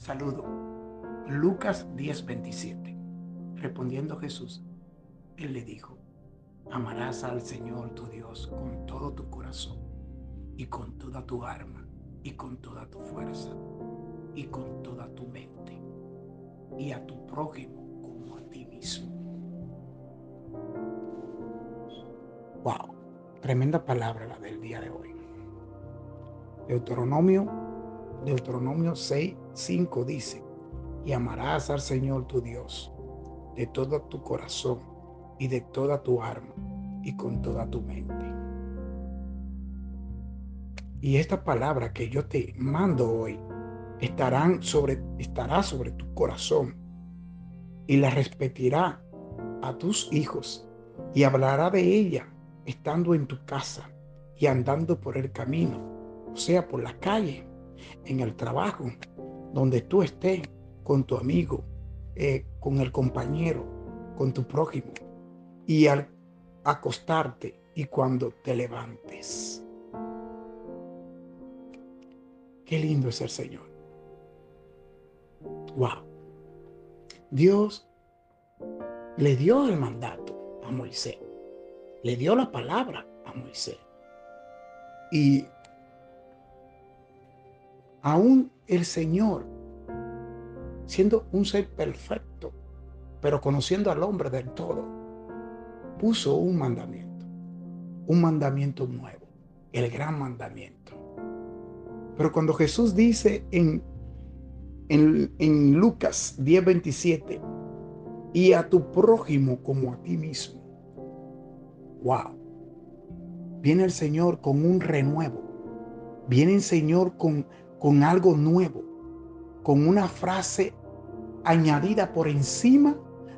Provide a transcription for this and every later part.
Saludo. Lucas 10:27. Respondiendo Jesús, Él le dijo, amarás al Señor tu Dios con todo tu corazón y con toda tu alma y con toda tu fuerza y con toda tu mente y a tu prójimo como a ti mismo. Wow, tremenda palabra la del día de hoy. Deuteronomio, Deuteronomio 6, 5 dice, y amarás al Señor tu Dios de todo tu corazón y de toda tu alma y con toda tu mente. Y esta palabra que yo te mando hoy estarán sobre, estará sobre tu corazón y la respetará a tus hijos y hablará de ella estando en tu casa y andando por el camino, o sea, por la calle, en el trabajo, donde tú estés con tu amigo, eh, con el compañero, con tu prójimo, y al acostarte y cuando te levantes. Qué lindo es el Señor. Wow. Dios le dio el mandato a Moisés le dio la palabra a Moisés. Y aún el Señor, siendo un ser perfecto, pero conociendo al hombre del todo, puso un mandamiento, un mandamiento nuevo, el gran mandamiento. Pero cuando Jesús dice en, en, Lucas 10:27, y a tu prójimo como a ti mismo, wow. Viene el Señor con un renuevo. Viene el Señor con, con algo nuevo, con una frase añadida por encima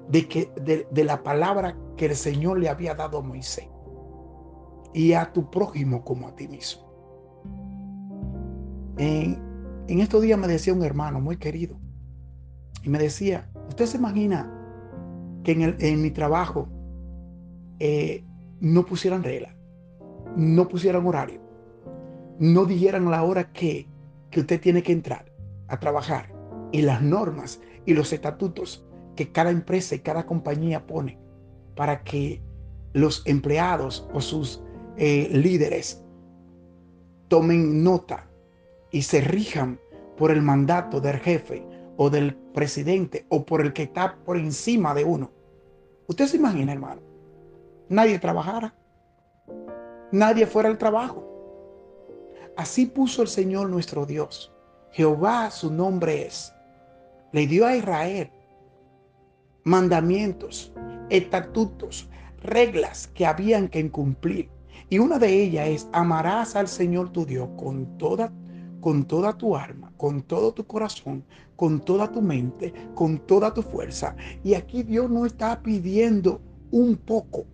de, que, de, la palabra que el Señor le había dado a Moisés. Y a tu prójimo como a ti mismo. En, estos días me decía un hermano muy querido, y me decía, ¿usted se imagina que en, el, en mi trabajo eh, no pusieran regla, no pusieran horario, no dijeran la hora que, que usted tiene que entrar a trabajar y las normas y los estatutos que cada empresa y cada compañía pone para que los empleados o sus eh, líderes tomen nota y se rijan por el mandato del jefe o del presidente o por el que está por encima de uno. Usted se imagina, hermano, nadie trabajara, nadie fuera al trabajo. Así puso el Señor nuestro Dios. Jehová su nombre es. Le dio a Israel mandamientos, estatutos, reglas que habían que cumplir. Y una de ellas es amarás al Señor tu Dios con toda con toda tu alma, con todo tu corazón, con toda tu mente, con toda tu fuerza. Y aquí Dios no está pidiendo un poco.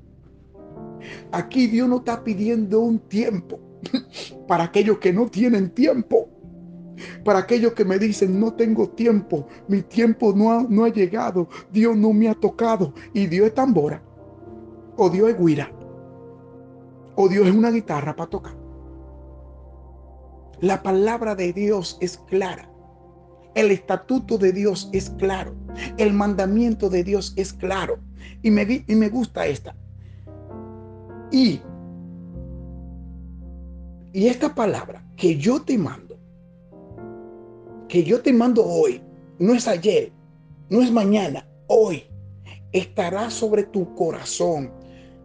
Aquí Dios no está pidiendo un tiempo para aquellos que no tienen tiempo. Para aquellos que me dicen, no tengo tiempo, mi tiempo no ha, no ha llegado, Dios no me ha tocado. Y Dios es tambora, o Dios es guira, o Dios es una guitarra para tocar. La palabra de Dios es clara. El estatuto de Dios es claro. El mandamiento de Dios es claro. Y me, y me gusta esta. Y, y esta palabra que yo te mando, que yo te mando hoy, no es ayer, no es mañana, hoy, estará sobre tu corazón.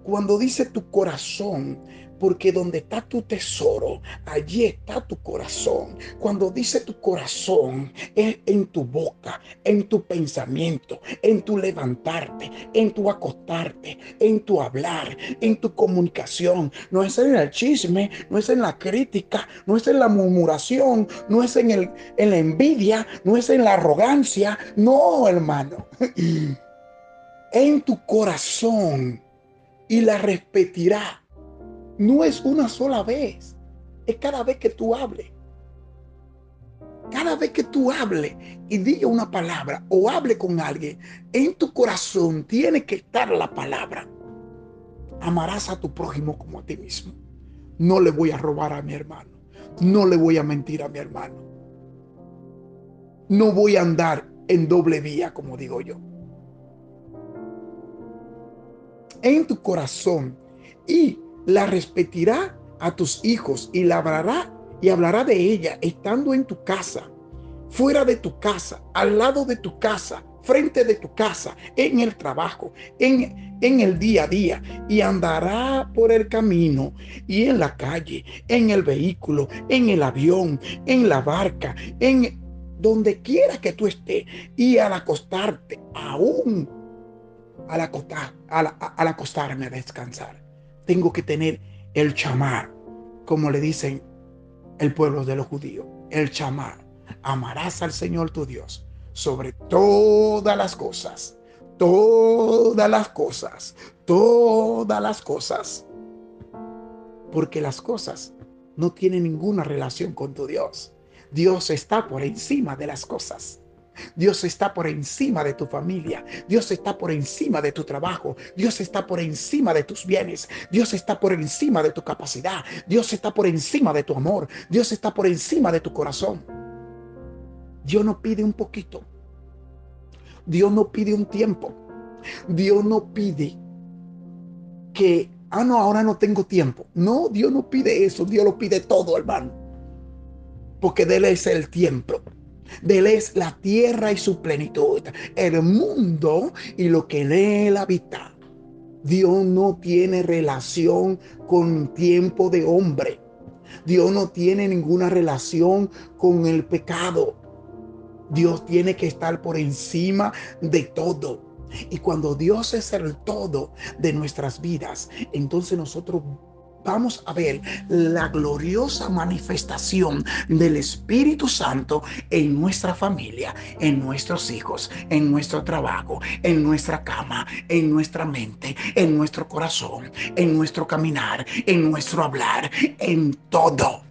Cuando dice tu corazón, porque donde está tu tesoro, allí está tu corazón. Cuando dice tu corazón, es en tu boca, en tu pensamiento, en tu levantarte, en tu acostarte, en tu hablar, en tu comunicación. No es en el chisme, no es en la crítica, no es en la murmuración, no es en, el, en la envidia, no es en la arrogancia. No, hermano. En tu corazón y la repetirá no es una sola vez, es cada vez que tú hables. Cada vez que tú hables y diga una palabra o hable con alguien, en tu corazón tiene que estar la palabra. Amarás a tu prójimo como a ti mismo. No le voy a robar a mi hermano. No le voy a mentir a mi hermano. no voy a andar en doble vía, como digo yo. En tu corazón y la repetirá a tus hijos y la hablará y hablará de ella estando en tu casa, fuera de tu casa, al lado de tu casa, frente de tu casa, en el trabajo, en, en el día a día, y andará por el camino y en la calle, en el vehículo, en el avión, en la barca, en donde quiera que tú estés, y al acostarte, aún al, acostar, al, acostarme a descansar, tengo que tener el chamar, como le dicen el pueblo de los judíos, el chamar. Amarás al Señor tu Dios sobre todas las cosas, todas las cosas, todas las cosas. Porque las cosas no tienen ninguna relación con tu Dios. Dios está por encima de las cosas. Dios está por encima de tu familia. Dios está por encima de tu trabajo. Dios está por encima de tus bienes. Dios está por encima de tu capacidad. Dios está por encima de tu amor. Dios está por encima de tu corazón. Dios no pide un poquito. Dios no pide un tiempo. Dios no pide que, ah, no, ahora no tengo tiempo. No, Dios no pide eso. Dios lo pide todo, hermano. Porque de es el tiempo. De Él es la tierra y su plenitud. El mundo y lo que en Él habita. Dios no tiene relación con tiempo de hombre. Dios no tiene ninguna relación con el pecado. Dios tiene que estar por encima de todo. Y cuando Dios es el todo de nuestras vidas, entonces nosotros vamos a ver la gloriosa manifestación del Espíritu Santo en nuestra familia, en nuestros hijos, en nuestro trabajo, en nuestra cama, en nuestra mente, en nuestro corazón, en nuestro caminar, en nuestro hablar, en todo.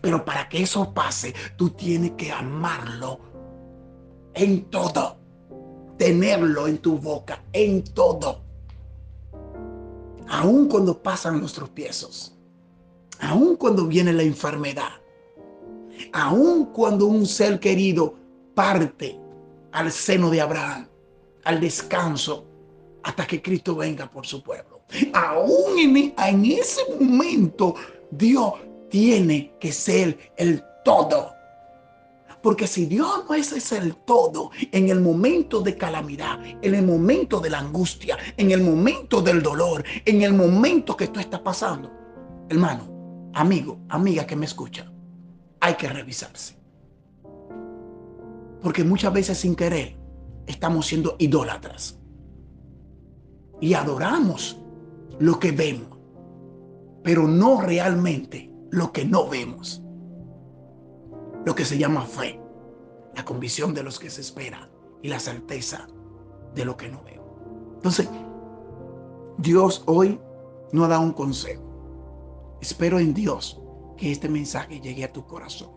Pero para que eso pase, tú tienes que amarlo en todo. Tenerlo en tu boca, en todo. Aun cuando pasan los tropiezos. Aun cuando viene la enfermedad. Aun cuando un ser querido parte al seno de Abraham, al descanso, hasta que Cristo venga por su pueblo. Aún en, en ese momento, Dios tiene que ser el todo porque si Dios no es, el todo en el momento de calamidad, en el momento de la angustia, en el momento del dolor, en el momento que tú estás pasando, hermano, amigo, amiga que me escucha, hay que revisarse. Porque muchas veces sin querer estamos siendo idólatras. Y adoramos lo que vemos, pero no realmente lo que no vemos lo que se llama fe, la convicción de los que se espera y la certeza de lo que no veo. Entonces, Dios hoy no da un consejo. Espero en Dios que este mensaje llegue a tu corazón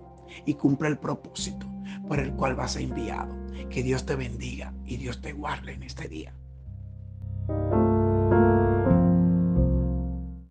y cumpla el propósito por el cual vas enviado. Que Dios te bendiga y Dios te guarde en este día.